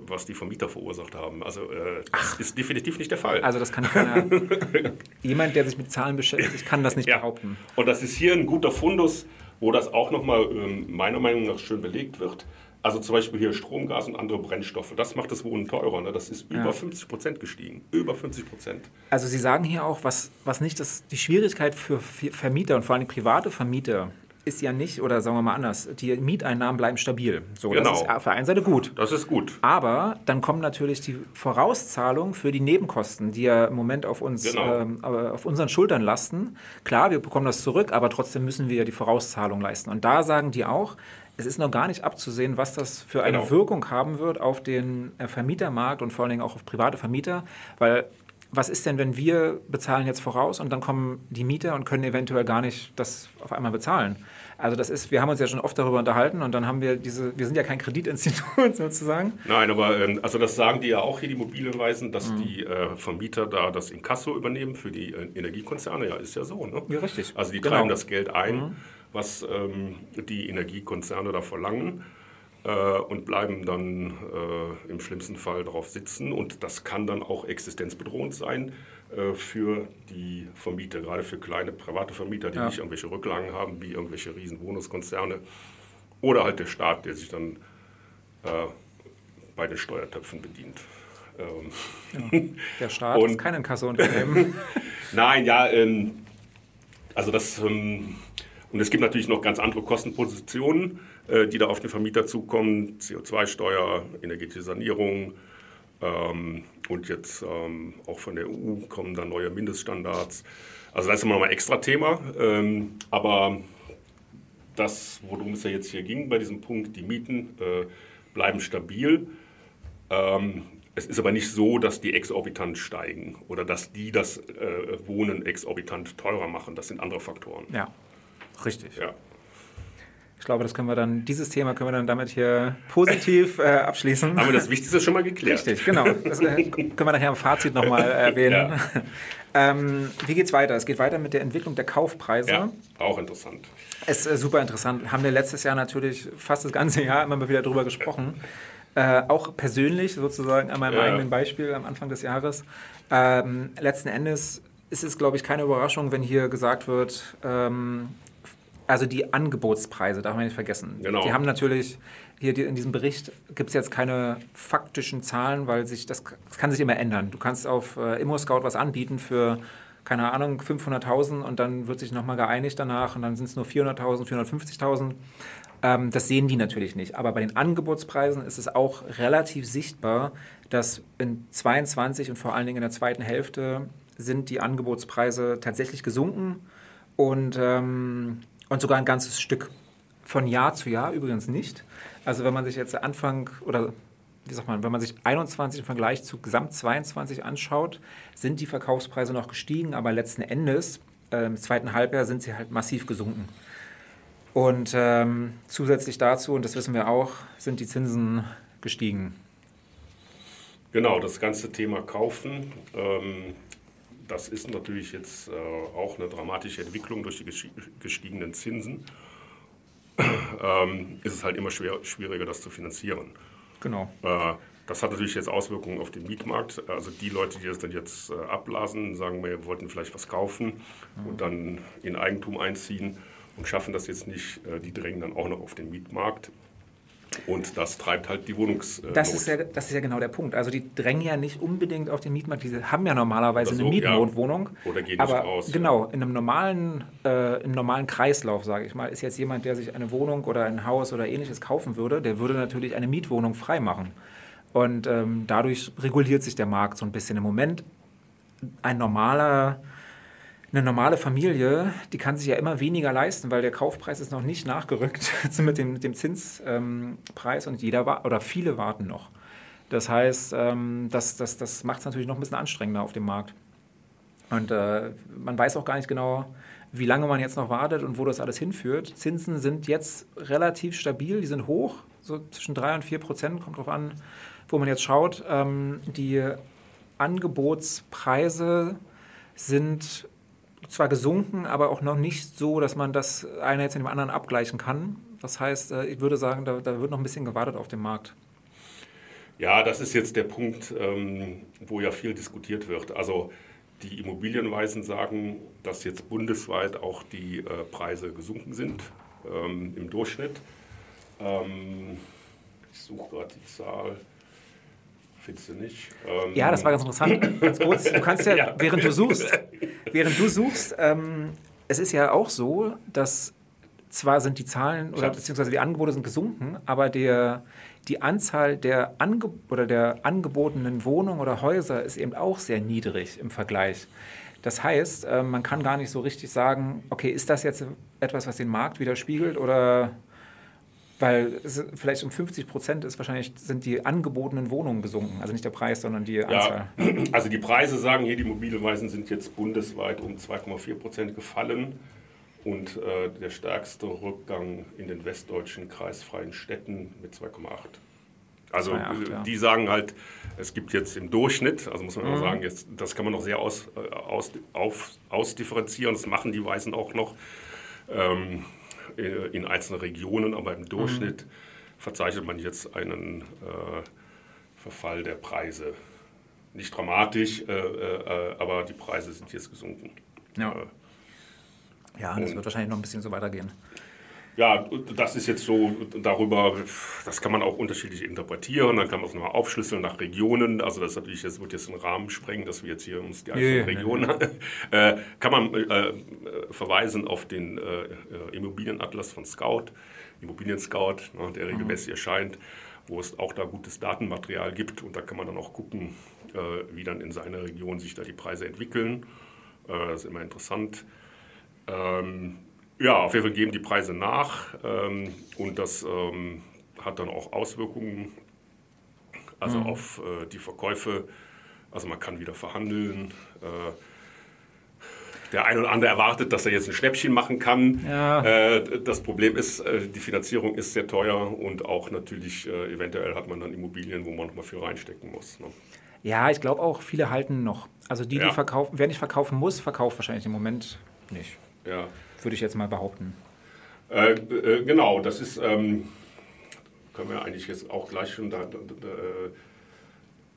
was die Vermieter verursacht haben. Also äh, das Ach. ist definitiv nicht der Fall. Also das kann keiner, [laughs] jemand, der sich mit Zahlen beschäftigt, kann das nicht ja. behaupten. Und das ist hier ein guter Fundus, wo das auch nochmal ähm, meiner Meinung nach schön belegt wird. Also zum Beispiel hier Strom, Gas und andere Brennstoffe. Das macht das Wohnen teurer. Ne? Das ist über ja. 50 Prozent gestiegen. Über 50 Prozent. Also Sie sagen hier auch, was, was nicht das, die Schwierigkeit für Vermieter und vor allem private Vermieter ist ja nicht, oder sagen wir mal anders, die Mieteinnahmen bleiben stabil. So, genau. Das ist auf der einen Seite gut. Das ist gut. Aber dann kommen natürlich die Vorauszahlungen für die Nebenkosten, die ja im Moment auf uns, genau. ähm, auf unseren Schultern lasten. Klar, wir bekommen das zurück, aber trotzdem müssen wir ja die Vorauszahlung leisten. Und da sagen die auch, es ist noch gar nicht abzusehen, was das für eine genau. Wirkung haben wird auf den äh, Vermietermarkt und vor allen Dingen auch auf private Vermieter, weil was ist denn, wenn wir bezahlen jetzt voraus und dann kommen die Mieter und können eventuell gar nicht das auf einmal bezahlen? Also das ist, wir haben uns ja schon oft darüber unterhalten und dann haben wir diese, wir sind ja kein Kreditinstitut [laughs] sozusagen. Nein, aber ähm, also das sagen die ja auch hier, die Immobilienweisen, dass mhm. die äh, Vermieter da das Inkasso übernehmen für die äh, Energiekonzerne. Ja, ist ja so, ne? Ja, richtig. Also die genau. treiben das Geld ein. Mhm was ähm, die Energiekonzerne da verlangen äh, und bleiben dann äh, im schlimmsten Fall darauf sitzen. Und das kann dann auch existenzbedrohend sein für die Vermieter, gerade für kleine private Vermieter, die ja. nicht irgendwelche Rücklagen haben, wie irgendwelche riesen Wohnungskonzerne oder halt der Staat, der sich dann äh, bei den Steuertöpfen bedient. Ähm. [laughs] Der Staat und, ist kein Inkassounternehmen. [laughs] Nein, ja, ähm, also das ähm, und es gibt natürlich noch ganz andere Kostenpositionen, äh, die da auf den Vermieter zukommen. CO2-Steuer, energetische Sanierung ähm, und jetzt ähm, auch von der EU kommen dann neue Mindeststandards. Also das ist immer noch mal ein extra Thema. Ähm, aber das, worum es ja jetzt hier ging bei diesem Punkt, die Mieten äh, bleiben stabil. Ähm, es ist aber nicht so, dass die exorbitant steigen oder dass die das äh, Wohnen exorbitant teurer machen. Das sind andere Faktoren. Ja. Richtig. Ja. Ich glaube, das können wir dann, dieses Thema können wir dann damit hier positiv äh, abschließen. Haben wir das Wichtigste schon mal geklärt. Richtig, genau. Das äh, können wir nachher im Fazit nochmal erwähnen. Ja. ähm, wie geht es weiter? Es geht weiter mit der Entwicklung der Kaufpreise. Ja, auch interessant. Es ist äh, super interessant. Haben wir letztes Jahr natürlich fast das ganze Jahr immer mal wieder drüber gesprochen. Äh, auch persönlich sozusagen an meinem ja. eigenen Beispiel am Anfang des Jahres. Ähm, letzten Endes ist es, glaube ich, keine Überraschung, wenn hier gesagt wird, ähm, also die Angebotspreise, darf man nicht vergessen. Genau. Die haben natürlich, hier in diesem Bericht gibt es jetzt keine faktischen Zahlen, weil sich das, das, kann sich immer ändern. Du kannst auf äh, ImmoScout was anbieten für, keine Ahnung, 500.000 und dann wird sich nochmal geeinigt danach und dann sind es nur 400.000, 450.000. Ähm, das sehen die natürlich nicht. Aber bei den Angebotspreisen ist es auch relativ sichtbar, dass in 22 und vor allen Dingen in der zweiten Hälfte sind die Angebotspreise tatsächlich gesunken und ähm, und sogar ein ganzes Stück. Von Jahr zu Jahr übrigens nicht. Also wenn man sich jetzt Anfang oder wie sagt man, wenn man sich 21 im Vergleich zu Gesamt 22 anschaut, sind die Verkaufspreise noch gestiegen, aber letzten Endes äh, im zweiten Halbjahr sind sie halt massiv gesunken. Und ähm, zusätzlich dazu, und das wissen wir auch, sind die Zinsen gestiegen. Genau, das ganze Thema Kaufen ähm, das ist natürlich jetzt äh, auch eine dramatische Entwicklung durch die gestiegenen Zinsen. [clears throat] ähm, ist es halt immer schwer, schwieriger, das zu finanzieren. Genau. Äh, das hat natürlich jetzt Auswirkungen auf den Mietmarkt. Also die Leute, die das dann jetzt äh, abblasen, sagen, wir wollten vielleicht was kaufen mhm. und dann in Eigentum einziehen und schaffen das jetzt nicht, die drängen dann auch noch auf den Mietmarkt. Und das treibt halt die Wohnungs. Das ist, ja, das ist ja genau der Punkt. Also die drängen ja nicht unbedingt auf den Mietmarkt. Die haben ja normalerweise so, eine Mietnotwohnung. Ja. Oder gehen aber nicht raus. Genau, in einem normalen, äh, im normalen Kreislauf, sage ich mal, ist jetzt jemand, der sich eine Wohnung oder ein Haus oder ähnliches kaufen würde, der würde natürlich eine Mietwohnung freimachen. Und ähm, dadurch reguliert sich der Markt so ein bisschen. Im Moment ein normaler eine normale Familie, die kann sich ja immer weniger leisten, weil der Kaufpreis ist noch nicht nachgerückt [laughs] mit dem, mit dem Zinspreis ähm, und jeder oder viele warten noch. Das heißt, ähm, das, das, das macht es natürlich noch ein bisschen anstrengender auf dem Markt. Und äh, man weiß auch gar nicht genau, wie lange man jetzt noch wartet und wo das alles hinführt. Zinsen sind jetzt relativ stabil, die sind hoch, so zwischen 3 und 4 Prozent, kommt drauf an, wo man jetzt schaut. Ähm, die Angebotspreise sind zwar gesunken, aber auch noch nicht so, dass man das eine jetzt in dem anderen abgleichen kann. Das heißt, äh, ich würde sagen, da, da wird noch ein bisschen gewartet auf dem Markt. Ja, das ist jetzt der Punkt, ähm, wo ja viel diskutiert wird. Also die Immobilienweisen sagen, dass jetzt bundesweit auch die äh, Preise gesunken sind ähm, im Durchschnitt. Ähm, ich suche gerade die Zahl. Findest du nicht? Ähm, ja, das war ganz interessant. ganz kurz, du kannst ja, [laughs] ja. während du suchst, während du suchst, ähm, es ist ja auch so, dass zwar sind die Zahlen oder beziehungsweise die Angebote sind gesunken, aber der, die Anzahl der, Ange oder der angebotenen Wohnungen oder Häuser ist eben auch sehr niedrig im Vergleich. Das heißt, äh, man kann gar nicht so richtig sagen, okay, ist das jetzt etwas, was den Markt widerspiegelt oder weil vielleicht um 50 Prozent ist wahrscheinlich sind die angebotenen Wohnungen gesunken. Also nicht der Preis, sondern die Anzahl. Ja, [clears throat] also die Preise sagen hier, die Immobilienweisen sind jetzt bundesweit um 2,4 Prozent gefallen. Und äh, der stärkste Rückgang in den westdeutschen kreisfreien Städten mit 2,8. Also 2, ja. die sagen halt, es gibt jetzt im Durchschnitt, also muss man mhm. mal sagen, jetzt, das kann man noch sehr aus, äh, aus, auf, ausdifferenzieren, das machen die Weisen auch noch. Ähm, äh, in einzelnen Regionen, aber im Durchschnitt mhm. verzeichnet man jetzt einen äh, Verfall der Preise. Nicht dramatisch, äh, äh, aber die Preise sind jetzt gesunken. Ja, ja das wird wahrscheinlich noch ein bisschen so weitergehen. Ja, das ist jetzt so darüber, das kann man auch unterschiedlich interpretieren, dann kann man es nochmal aufschlüsseln nach Regionen, also das natürlich, das wird jetzt einen Rahmen sprengen, dass wir jetzt hier uns die einzelnen yeah, Regionen, yeah. [laughs] äh, kann man äh, verweisen auf den äh, Immobilienatlas von Scout, Immobilien Scout, ne, der mhm. regelmäßig mhm. erscheint, wo es auch da gutes Datenmaterial gibt und da kann man dann auch gucken, äh, wie dann in seiner Region sich da die Preise entwickeln. Äh, das ist immer interessant. Ähm, ja, auf jeden Fall geben die Preise nach ähm, und das ähm, hat dann auch Auswirkungen also mhm. auf äh, die Verkäufe. Also man kann wieder verhandeln. Äh, der eine oder andere erwartet, dass er jetzt ein Schnäppchen machen kann. Ja. Äh, das Problem ist, äh, die Finanzierung ist sehr teuer und auch natürlich, äh, eventuell hat man dann Immobilien, wo man noch mal viel reinstecken muss. Ne? Ja, ich glaube auch, viele halten noch. Also die, ja. die verkaufen, wer nicht verkaufen muss, verkauft wahrscheinlich im Moment nicht. Ja würde ich jetzt mal behaupten. Äh, äh, genau, das ist, ähm, können wir eigentlich jetzt auch gleich schon da, da, da,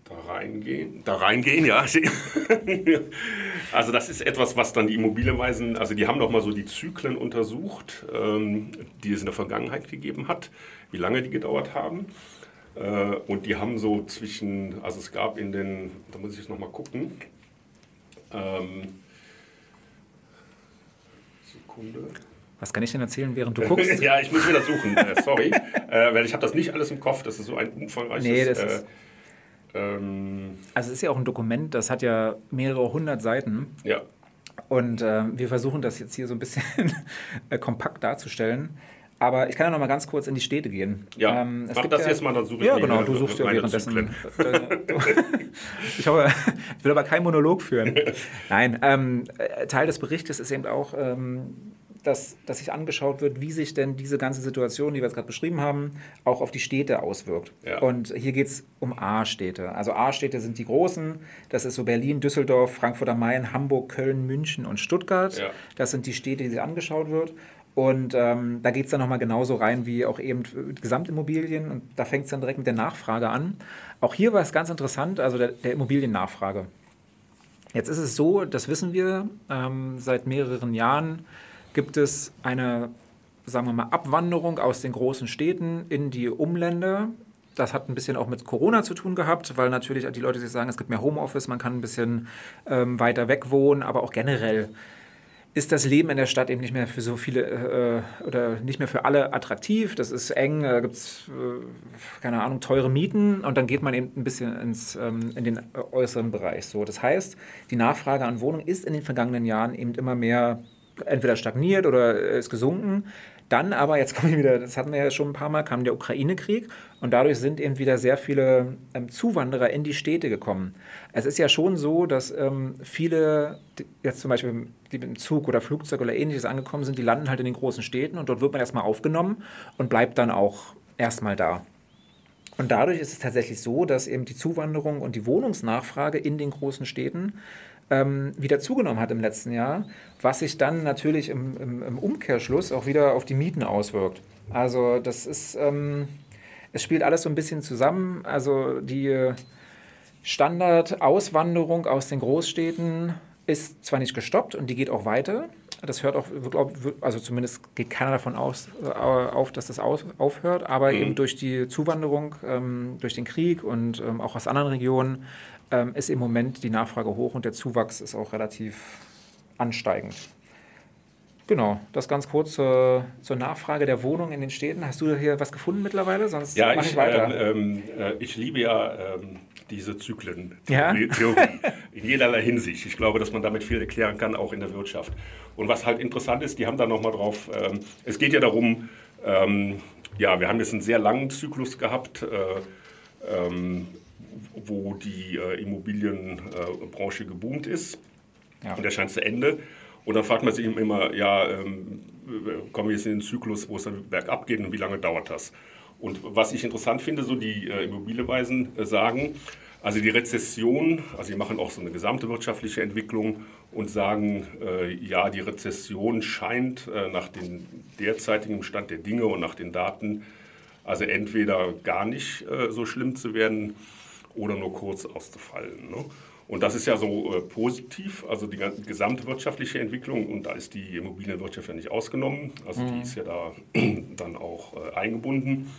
da reingehen. Da reingehen, ja. [laughs] also das ist etwas, was dann die Immobilienweisen, also die haben doch mal so die Zyklen untersucht, ähm, die es in der Vergangenheit gegeben hat, wie lange die gedauert haben. Äh, und die haben so zwischen, also es gab in den, da muss ich jetzt nochmal gucken, ähm, Sekunde. Was kann ich denn erzählen, während du [laughs] guckst? ja, ich muss wieder suchen, äh, sorry. äh, weil ich habe das nicht alles im Kopf, das ist so ein umfangreiches... Nee, das ist... Äh, ähm, also es ist ja auch ein Dokument, das hat ja mehrere hundert Seiten. Ja. Und äh, wir versuchen das jetzt hier so ein bisschen [laughs] kompakt darzustellen. Aber ich kann ja noch mal ganz kurz in die Städte gehen. Ja, ähm, mach das ja, jetzt mal, dann suche ich Ja, genau, du suchst ja währenddessen. [laughs] ich, hoffe, ich will aber keinen Monolog führen. Nein, ähm, äh, Teil des Berichtes ist eben auch, ähm, dass, dass sich angeschaut wird, wie sich denn diese ganze Situation, die wir jetzt gerade beschrieben haben, auch auf die Städte auswirkt. Ja. Und hier geht es um A-Städte. Also A-Städte sind die großen. Das ist so Berlin, Düsseldorf, Frankfurt am Main, Hamburg, Köln, München und Stuttgart. Ja. Das sind die Städte, die sich angeschaut wird. Und ähm, da geht es dann nochmal genauso rein wie auch eben Gesamtimmobilien. Und da fängt es dann direkt mit der Nachfrage an. Auch hier war es ganz interessant, also der, der Immobiliennachfrage. Jetzt ist es so, das wissen wir, ähm, seit mehreren Jahren gibt es eine, sagen wir mal, Abwanderung aus den großen Städten in die Umländer. Das hat ein bisschen auch mit Corona zu tun gehabt, weil natürlich die Leute sich sagen, es gibt mehr Homeoffice, man kann ein bisschen ähm, weiter weg wohnen, aber auch generell ist das Leben in der Stadt eben nicht mehr für so viele äh, oder nicht mehr für alle attraktiv. Das ist eng, da gibt es, äh, keine Ahnung, teure Mieten und dann geht man eben ein bisschen ins, ähm, in den äußeren Bereich. So, das heißt, die Nachfrage an Wohnungen ist in den vergangenen Jahren eben immer mehr entweder stagniert oder ist gesunken. Dann aber, jetzt kommen wir wieder, das hatten wir ja schon ein paar Mal, kam der Ukraine-Krieg und dadurch sind eben wieder sehr viele ähm, Zuwanderer in die Städte gekommen. Es ist ja schon so, dass ähm, viele, jetzt zum Beispiel die mit dem Zug oder Flugzeug oder ähnliches angekommen sind, die landen halt in den großen Städten und dort wird man erstmal aufgenommen und bleibt dann auch erstmal da. Und dadurch ist es tatsächlich so, dass eben die Zuwanderung und die Wohnungsnachfrage in den großen Städten ähm, wieder zugenommen hat im letzten Jahr, was sich dann natürlich im, im, im Umkehrschluss auch wieder auf die Mieten auswirkt. Also das ist, ähm, es spielt alles so ein bisschen zusammen. Also die Standardauswanderung aus den Großstädten ist zwar nicht gestoppt und die geht auch weiter. Das hört auch, also zumindest geht keiner davon aus, äh, auf, dass das aufhört, aber mhm. eben durch die Zuwanderung, ähm, durch den Krieg und ähm, auch aus anderen Regionen ähm, ist im Moment die Nachfrage hoch und der Zuwachs ist auch relativ ansteigend. Genau, das ganz kurz zur, zur, Nachfrage der Wohnung in den Städten. Hast du hier was gefunden mittlerweile? Sonst ja, ich, ich weiter. Ähm, äh, ich liebe ja ähm, diese Zyklen, ja? In jederlei Hinsicht. Ich glaube, dass man damit viel erklären kann, auch in der Wirtschaft. Und was halt interessant ist, die haben da nochmal drauf, ähm, es geht ja darum, ähm, ja, wir haben jetzt einen sehr langen Zyklus gehabt, äh, ähm, wo die äh, Immobilienbranche geboomt ist. Ja. Und der scheint zu Ende. Und dann fragt man sich immer, ja, ähm, kommen wir jetzt in den Zyklus, wo es dann bergab geht und wie lange dauert das? Und was ich interessant finde, so die äh, Immobilienweisen äh, sagen, also die Rezession, also die machen auch so eine gesamte wirtschaftliche Entwicklung und sagen, äh, ja, die Rezession scheint äh, nach dem derzeitigen Stand der Dinge und nach den Daten, also entweder gar nicht äh, so schlimm zu werden oder nur kurz auszufallen. Ne? Und das ist ja so äh, positiv, also die gesamte wirtschaftliche Entwicklung, und da ist die Immobilienwirtschaft ja nicht ausgenommen, also mhm. die ist ja da [clears throat] dann auch äh, eingebunden.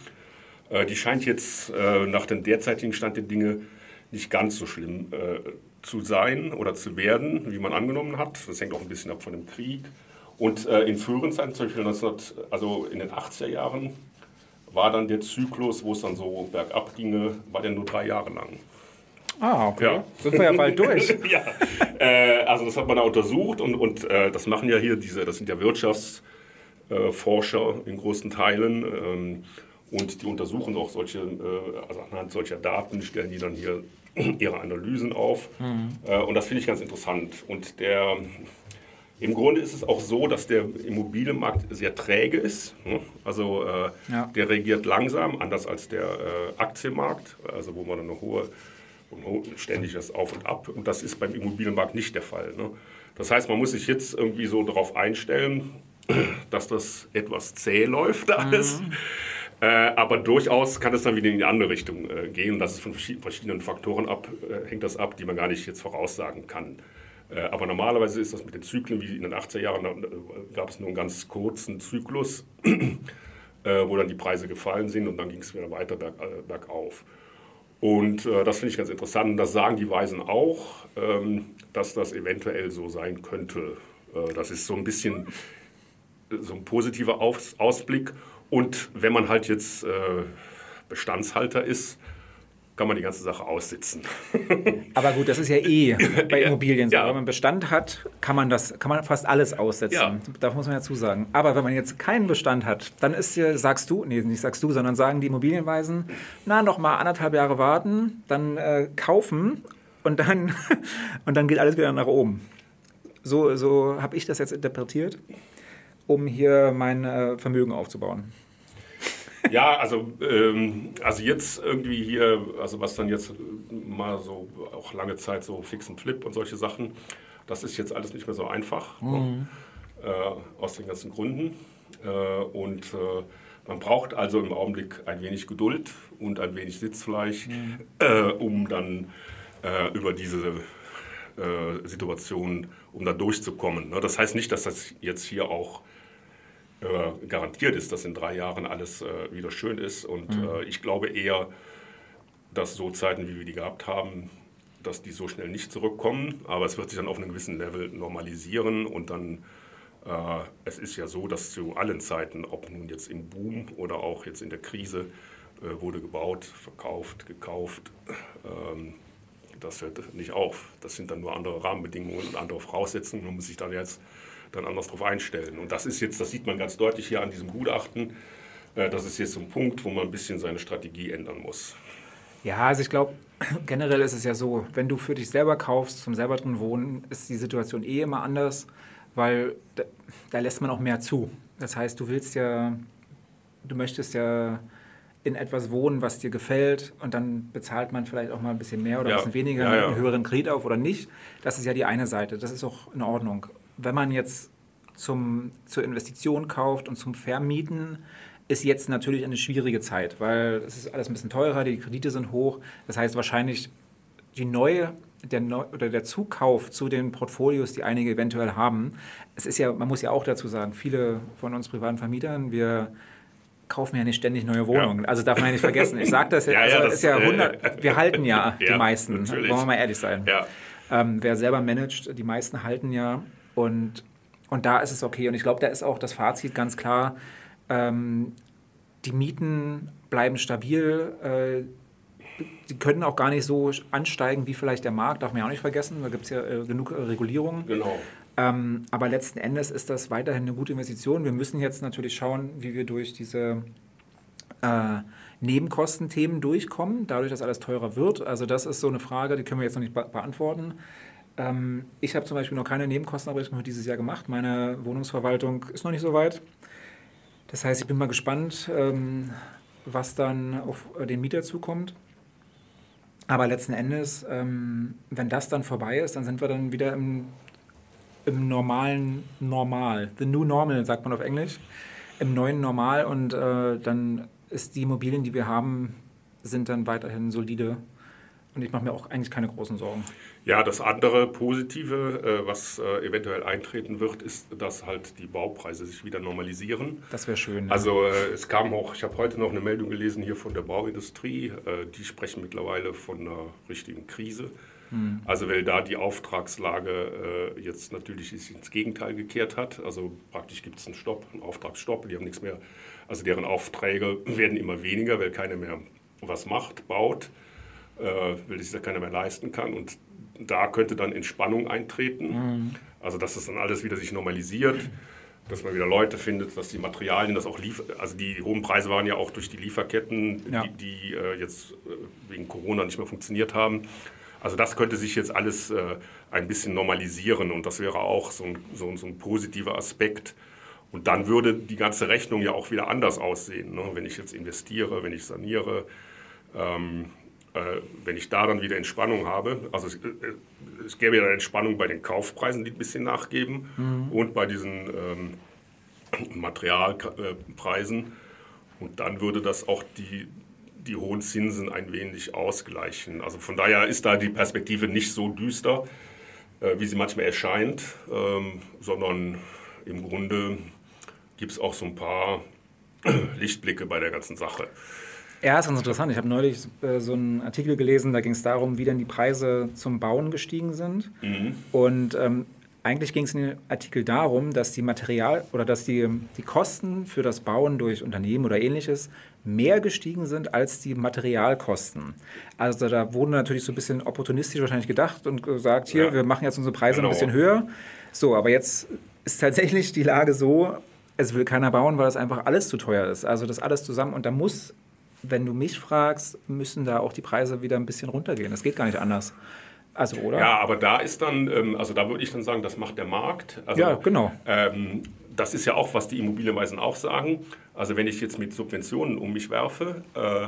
Äh, die scheint jetzt äh, nach dem derzeitigen Stand der Dinge nicht ganz so schlimm äh, zu sein oder zu werden, wie man angenommen hat. Das hängt auch ein bisschen ab von dem Krieg. Und äh, in früheren Zeiten, zum Beispiel 19, also in den 80er Jahren, war dann der Zyklus, wo es dann so bergab ginge, war der nur drei Jahre lang. Ah, okay. Ja. Sind wir ja bald durch. [laughs] ja, äh, also das hat man da untersucht und, und äh, das machen ja hier diese, das sind ja Wirtschaftsforscher in großen Teilen ähm, und die untersuchen auch solche, äh, also anhand solcher Daten stellen die dann hier [clears throat] ihre Analysen auf mhm. Äh, und das finde ich ganz interessant und der im Grunde ist es auch so, dass der Immobilienmarkt sehr träge ist. Ne? Also äh, ja. der reagiert langsam, anders als der äh, Aktienmarkt, also wo man eine hohe und ständig das Auf und Ab. Und das ist beim Immobilienmarkt nicht der Fall. Ne? Das heißt, man muss sich jetzt irgendwie so darauf einstellen, [clears throat] dass das etwas zäh läuft alles. Mhm. Äh, aber durchaus kann es dann wieder in die andere Richtung äh, gehen. Das ist von verschiedenen Faktoren ab, äh, hängt das ab, die man gar nicht jetzt voraussagen kann. Äh, aber normalerweise ist das mit den Zyklen, wie in den 80er Jahren, gab es nur einen ganz kurzen Zyklus, [clears throat] äh, wo dann die Preise gefallen sind und dann ging es wieder weiter berg, äh, bergauf. Und das finde ich ganz interessant. Und das sagen die Weisen auch, ähm, dass das eventuell so sein könnte. Das ist so ein bisschen so ein positiver Aus Ausblick. Und wenn man halt jetzt Bestandshalter ist, kann man die ganze Sache aussitzen. [laughs] Aber gut, das ist ja eh bei Immobilien so. Ja. Wenn man Bestand hat, kann man das, kann man fast alles aussetzen. Ja. Da muss man ja zusagen. Aber wenn man jetzt keinen Bestand hat, dann ist ja, sagst du, nee, nicht sagst du, sondern sagen die Immobilienweisen, na, noch mal anderthalb Jahre warten, dann äh, kaufen und dann, [laughs] und dann geht alles wieder nach oben. So, so habe ich das jetzt interpretiert, um hier mein äh, Vermögen aufzubauen. Ja, also, ähm, also jetzt irgendwie hier, also was dann jetzt mal so auch lange Zeit so Fix und Flip und solche Sachen, das ist jetzt alles nicht mehr so einfach, ne? mhm. ne? äh, aus den ganzen Gründen. Äh, und äh, man braucht also im Augenblick ein wenig Geduld und ein wenig Sitzfleisch, mhm. Äh, um dann äh, über diese äh, Situation, um da durchzukommen. Ne? Das heißt nicht, dass das jetzt hier auch äh, garantiert ist, dass in drei Jahren alles äh, wieder schön ist. Und mhm. äh, ich glaube eher, dass so Zeiten, wie wir die gehabt haben, dass die so schnell nicht zurückkommen. Aber es wird sich dann auf einem gewissen Level normalisieren und dann äh, es ist ja so, dass zu allen Zeiten, ob nun jetzt im Boom oder auch jetzt in der Krise, äh, wurde gebaut, verkauft, gekauft. Ähm, das hört nicht auf. Das sind dann nur andere Rahmenbedingungen und andere Voraussetzungen. Man muss sich dann jetzt dann anders darauf einstellen. Und das ist jetzt, das sieht man ganz deutlich hier an diesem Gutachten, äh, das ist jetzt so ein Punkt, wo man ein bisschen seine Strategie ändern muss. Ja, also ich glaube, [clears throat] generell ist es ja so, wenn du für dich selber kaufst, zum selber drin wohnen, ist die Situation eh immer anders, weil da, da lässt man auch mehr zu. Das heißt, du willst ja, du möchtest ja in etwas wohnen, was dir gefällt und dann bezahlt man vielleicht auch mal ein bisschen mehr oder Ja. ein bisschen weniger, Ja, ja. einen höheren Kredit auf oder nicht. Das ist ja die eine Seite. Das ist auch in Ordnung. Wenn man jetzt zum, zur Investition kauft und zum Vermieten, ist jetzt natürlich eine schwierige Zeit, weil es ist alles ein bisschen teurer, die Kredite sind hoch. Das heißt wahrscheinlich die neue, der neu, oder der Zukauf zu den Portfolios, die einige eventuell haben. Es ist ja, man muss ja auch dazu sagen, viele von uns privaten Vermietern, wir kaufen ja nicht ständig neue Wohnungen. Also darf man ja nicht vergessen. Ich sage das, ja, [laughs] Ja, ja, also das, ist ja äh, 100, [laughs] wir halten ja, die Ja, meisten, natürlich. wollen wir mal ehrlich sein. Ja. Ähm, wer selber managt, die meisten halten ja. Und, und da ist es okay. Und ich glaube, da ist auch das Fazit ganz klar. Ähm, die Mieten bleiben stabil. Äh, die können auch gar nicht so ansteigen wie vielleicht der Markt, darf man ja auch nicht vergessen. Da gibt es ja äh, genug äh, Regulierungen. Genau. Ähm, aber letzten Endes ist das weiterhin eine gute Investition. Wir müssen jetzt natürlich schauen, wie wir durch diese äh, Nebenkostenthemen durchkommen, dadurch, dass alles teurer wird. Also das ist so eine Frage, die können wir jetzt noch nicht be beantworten. Ähm, ich habe zum Beispiel noch keine Nebenkostenabrechnung für dieses Jahr gemacht. Meine Wohnungsverwaltung ist noch nicht so weit. Das heißt, ich bin mal gespannt, ähm, was dann auf äh, den Mieter zukommt. Aber letzten Endes, ähm, wenn das dann vorbei ist, dann sind wir dann wieder im, im normalen Normal. The new normal, sagt man auf Englisch. Im neuen Normal und äh, dann ist die Immobilien, die wir haben, sind dann weiterhin solide. Und ich mache mir auch eigentlich keine großen Sorgen. Ja, das andere Positive, äh, was äh, eventuell eintreten wird, ist, dass halt die Baupreise sich wieder normalisieren. Das wäre schön. ne? Also äh, es kam auch, ich habe heute noch eine Meldung gelesen hier von der Bauindustrie, die sprechen mittlerweile von einer richtigen Krise. Also weil da die Auftragslage äh, jetzt natürlich sich ins Gegenteil gekehrt hat. Also praktisch gibt es einen Stopp, einen Auftragsstopp, die haben nichts mehr, also deren Aufträge [clears throat] werden immer weniger, weil keiner mehr was macht, baut, äh, weil sich da keiner mehr leisten kann. Und da könnte dann Entspannung eintreten. Also dass das dann alles wieder sich normalisiert dass man wieder Leute findet, dass die Materialien, das auch lief also die hohen Preise waren ja auch durch die Lieferketten, Ja. die, die äh, jetzt äh, wegen Corona nicht mehr funktioniert haben. Also das könnte sich jetzt alles äh, ein bisschen normalisieren und das wäre auch so ein, so, so ein positiver Aspekt. Und dann würde die ganze Rechnung ja auch wieder anders aussehen, ne? wenn ich jetzt investiere, wenn ich saniere. Ähm, äh, wenn ich da dann wieder Entspannung habe, also es, äh, es gäbe ja dann Entspannung bei den Kaufpreisen, die ein bisschen nachgeben und bei diesen ähm, Materialpreisen. Und dann würde das auch die, die hohen Zinsen ein wenig ausgleichen. Also von daher ist da die Perspektive nicht so düster, äh, wie sie manchmal erscheint, ähm, sondern im Grunde gibt es auch so ein paar [clears throat] Lichtblicke bei der ganzen Sache. Ja, ist ganz interessant. Ich habe neulich äh, so einen Artikel gelesen, da ging es darum, wie denn die Preise zum Bauen gestiegen sind. Und ähm, eigentlich ging es in dem Artikel darum, dass die Material oder dass die, die Kosten für das Bauen durch Unternehmen oder ähnliches mehr gestiegen sind als die Materialkosten. Also da wurde natürlich so ein bisschen opportunistisch wahrscheinlich gedacht und gesagt, hier, Ja. wir machen jetzt unsere Preise Genau. ein bisschen höher. So, aber jetzt ist tatsächlich die Lage so, es will keiner bauen, weil das einfach alles zu teuer ist. Also das alles zusammen und da muss, wenn du mich fragst, müssen da auch die Preise wieder ein bisschen runtergehen. Das geht gar nicht anders. Also, oder? Ja, aber da ist dann, ähm, also da würde ich dann sagen, das macht der Markt. Also, Ja, genau. Ähm, das ist ja auch, was die Immobilienweisen auch sagen. Also wenn ich jetzt mit Subventionen um mich werfe, äh,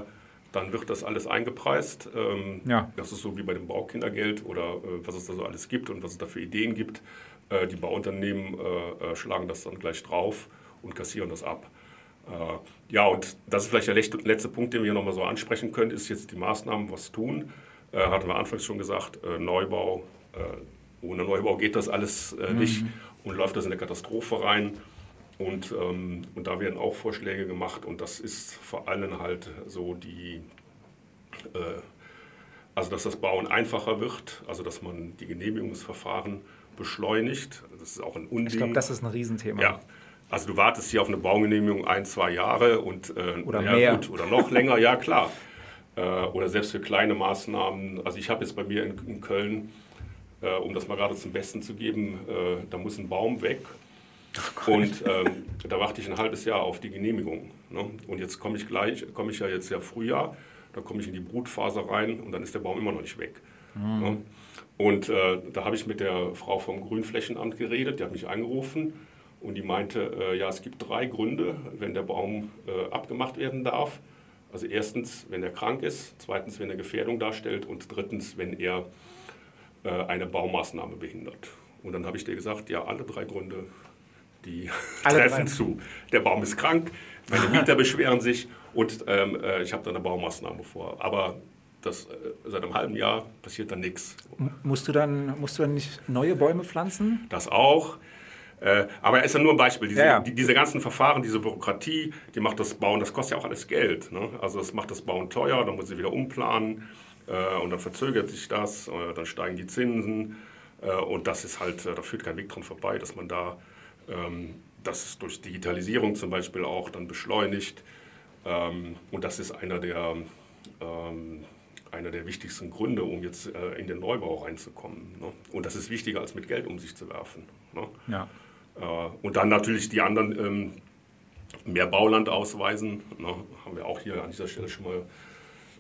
dann wird das alles eingepreist. Ähm, Ja. Das ist so wie bei dem Baukindergeld oder äh, was es da so alles gibt und was es da für Ideen gibt. Äh, die Bauunternehmen äh, äh, schlagen das dann gleich drauf und kassieren das ab. Äh, ja, und das ist vielleicht der letzte, Punkt, den wir hier nochmal so ansprechen können, ist jetzt die Maßnahmen, was tun. Hatten wir anfangs schon gesagt, Neubau, ohne Neubau geht das alles äh, nicht und läuft das in eine Katastrophe rein. Und, ähm, und da werden auch Vorschläge gemacht und das ist vor allem halt so die, äh, also dass das Bauen einfacher wird, also dass man die Genehmigungsverfahren beschleunigt. Das ist auch ein Unding. Ich glaube, das ist ein Riesenthema. Ja, also du wartest hier auf eine Baugenehmigung ein, zwei Jahre und äh, Oder ja, mehr. Gut, oder noch länger, ja klar. Äh, oder selbst für kleine Maßnahmen. Also ich habe jetzt bei mir in, in Köln, äh, um das mal gerade zum Besten zu geben, äh, da muss ein Baum weg. Und ähm, da warte ich ein halbes Jahr auf die Genehmigung. Ne? Und jetzt komme ich gleich, komme ich ja jetzt ja Frühjahr, da komme ich in die Brutphase rein und dann ist der Baum immer noch nicht weg. Ne? Und äh, da habe ich mit der Frau vom Grünflächenamt geredet, die hat mich angerufen und die meinte, äh, ja, es gibt drei Gründe, wenn der Baum äh, abgemacht werden darf. Also erstens, wenn er krank ist, zweitens, wenn er Gefährdung darstellt und drittens, wenn er eine Baumaßnahme behindert. Und dann habe ich dir gesagt, ja, alle drei Gründe, die alle treffen drei. zu. Der Baum ist krank, meine [laughs] Mieter beschweren sich und ähm, äh, ich habe da eine Baumaßnahme vor. Aber das, äh, seit einem halben Jahr passiert dann nichts. Musst du dann, musst du dann nicht neue Bäume pflanzen? Das auch. Äh, aber er ist ja nur ein Beispiel. Diese, ja, ja. Die, diese ganzen Verfahren, diese Bürokratie, die macht das Bauen, das kostet ja auch alles Geld. Ne? Also das macht das Bauen teuer, dann muss sie wieder umplanen äh, und dann verzögert sich das, äh, dann steigen die Zinsen äh, und das ist halt, äh, da führt kein Weg dran vorbei, dass man da ähm, das durch Digitalisierung zum Beispiel auch dann beschleunigt. Ähm, und das ist einer der ähm, einer der wichtigsten Gründe, um jetzt äh, in den Neubau reinzukommen. Ne? Und das ist wichtiger, als mit Geld um sich zu werfen. Ne? Ja. Äh, und dann natürlich die anderen mehr Bauland ausweisen. Ne? Haben wir auch hier an dieser Stelle schon mal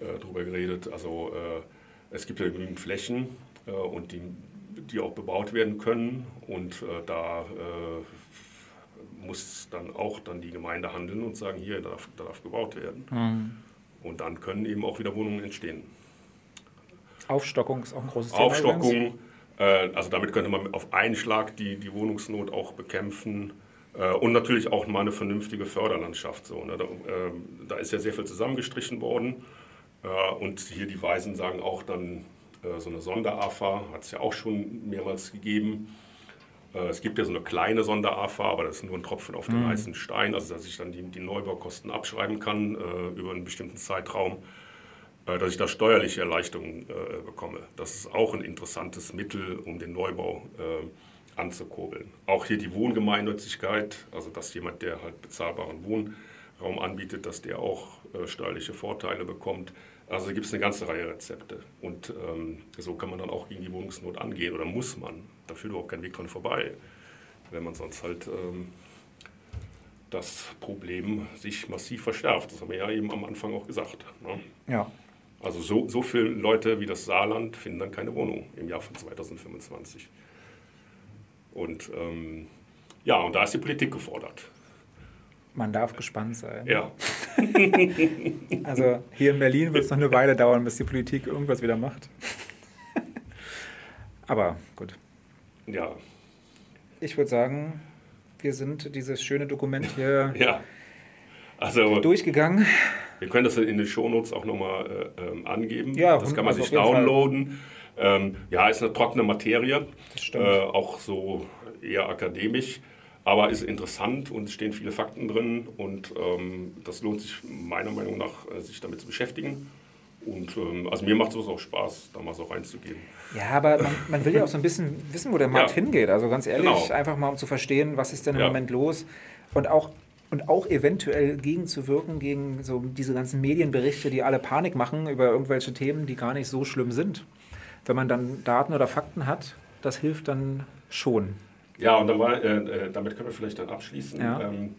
äh, drüber geredet. Also äh, es gibt ja genügend Flächen äh, und die, die auch bebaut werden können. Und äh, da muss dann auch dann die Gemeinde handeln und sagen, hier darf, darf gebaut werden. Mhm. Und dann können eben auch wieder Wohnungen entstehen. Aufstockung ist auch ein großes Thema. Aufstockung, äh, also damit könnte man auf einen Schlag die, die Wohnungsnot auch bekämpfen. Äh, und natürlich auch mal eine vernünftige Förderlandschaft. So, ne? da, äh, da, ist ja sehr viel zusammengestrichen worden. Äh, und hier die Weisen sagen auch dann, äh, so eine Sonder-AFA hat es ja auch schon mehrmals gegeben. Äh, es gibt ja so eine kleine Sonder-AFA, aber das ist nur ein Tropfen auf den mhm. heißen Stein, also dass ich dann die, die Neubaukosten abschreiben kann über einen bestimmten Zeitraum. Dass ich da steuerliche Erleichterungen bekomme. Das ist auch ein interessantes Mittel, um den Neubau anzukurbeln. Auch hier die Wohngemeinnützigkeit, also dass jemand, der halt bezahlbaren Wohnraum anbietet, dass der auch steuerliche Vorteile bekommt. Also gibt es eine ganze Reihe Rezepte. Und ähm, so kann man dann auch gegen die Wohnungsnot angehen oder muss man. Da führt überhaupt kein Weg dran vorbei, wenn man sonst halt ähm, das Problem sich massiv verschärft. Das haben wir ja eben am Anfang auch gesagt. Ne? Ja. Also so, so viele Leute wie das Saarland finden dann keine Wohnung im Jahr von 2025. Und ähm, ja, und da ist die Politik gefordert. Man darf gespannt sein. Ja. [laughs] also hier in Berlin wird es noch eine Weile dauern, bis die Politik irgendwas wieder macht. [laughs] Aber gut. Ja. Ich würde sagen, wir sind dieses schöne Dokument hier [laughs] ja. also, durchgegangen. Wir können das in den Shownotes auch nochmal äh, ähm, angeben. Ja, das kann man also sich downloaden. Ähm, ja, ist eine trockene Materie, äh, auch so eher akademisch, aber ist interessant und es stehen viele Fakten drin und ähm, das lohnt sich meiner Meinung nach, äh, sich damit zu beschäftigen. Und ähm, also mir macht es auch Spaß, da mal so reinzugehen. Ja, aber man, man, will ja auch so ein bisschen wissen, wo der Markt ja. hingeht. Also ganz ehrlich, genau. einfach mal um zu verstehen, was ist denn im ja. Moment los. Und auch und auch eventuell gegenzuwirken gegen so diese ganzen Medienberichte, die alle Panik machen über irgendwelche Themen, die gar nicht so schlimm sind. Wenn man dann Daten oder Fakten hat, das hilft dann schon. Ja, und war, äh, äh, damit können wir vielleicht dann abschließen. Ja. Ähm,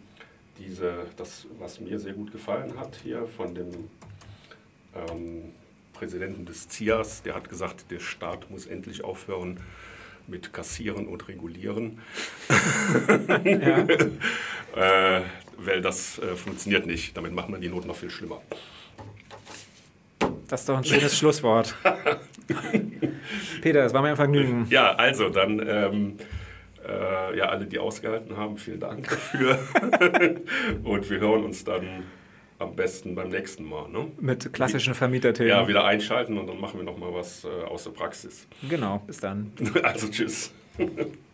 diese, das, was mir sehr gut gefallen hat hier von dem ähm, Präsidenten des ZIAS, der hat gesagt, der Staat muss endlich aufhören mit Kassieren und Regulieren. [laughs] äh, weil das äh, funktioniert nicht. Damit macht man die Not noch viel schlimmer. Das ist doch ein schönes Schlusswort. [laughs] Peter, es war mir ein Vergnügen. Ja, also dann, ähm, äh, ja, alle, die ausgehalten haben, vielen Dank dafür. [laughs] Und wir hören uns dann am besten beim nächsten Mal. Ne? Mit klassischen Vermieterthemen. Ja, wieder einschalten und dann machen wir noch mal was äh, aus der Praxis. Genau, bis dann. [laughs] Also tschüss. [laughs]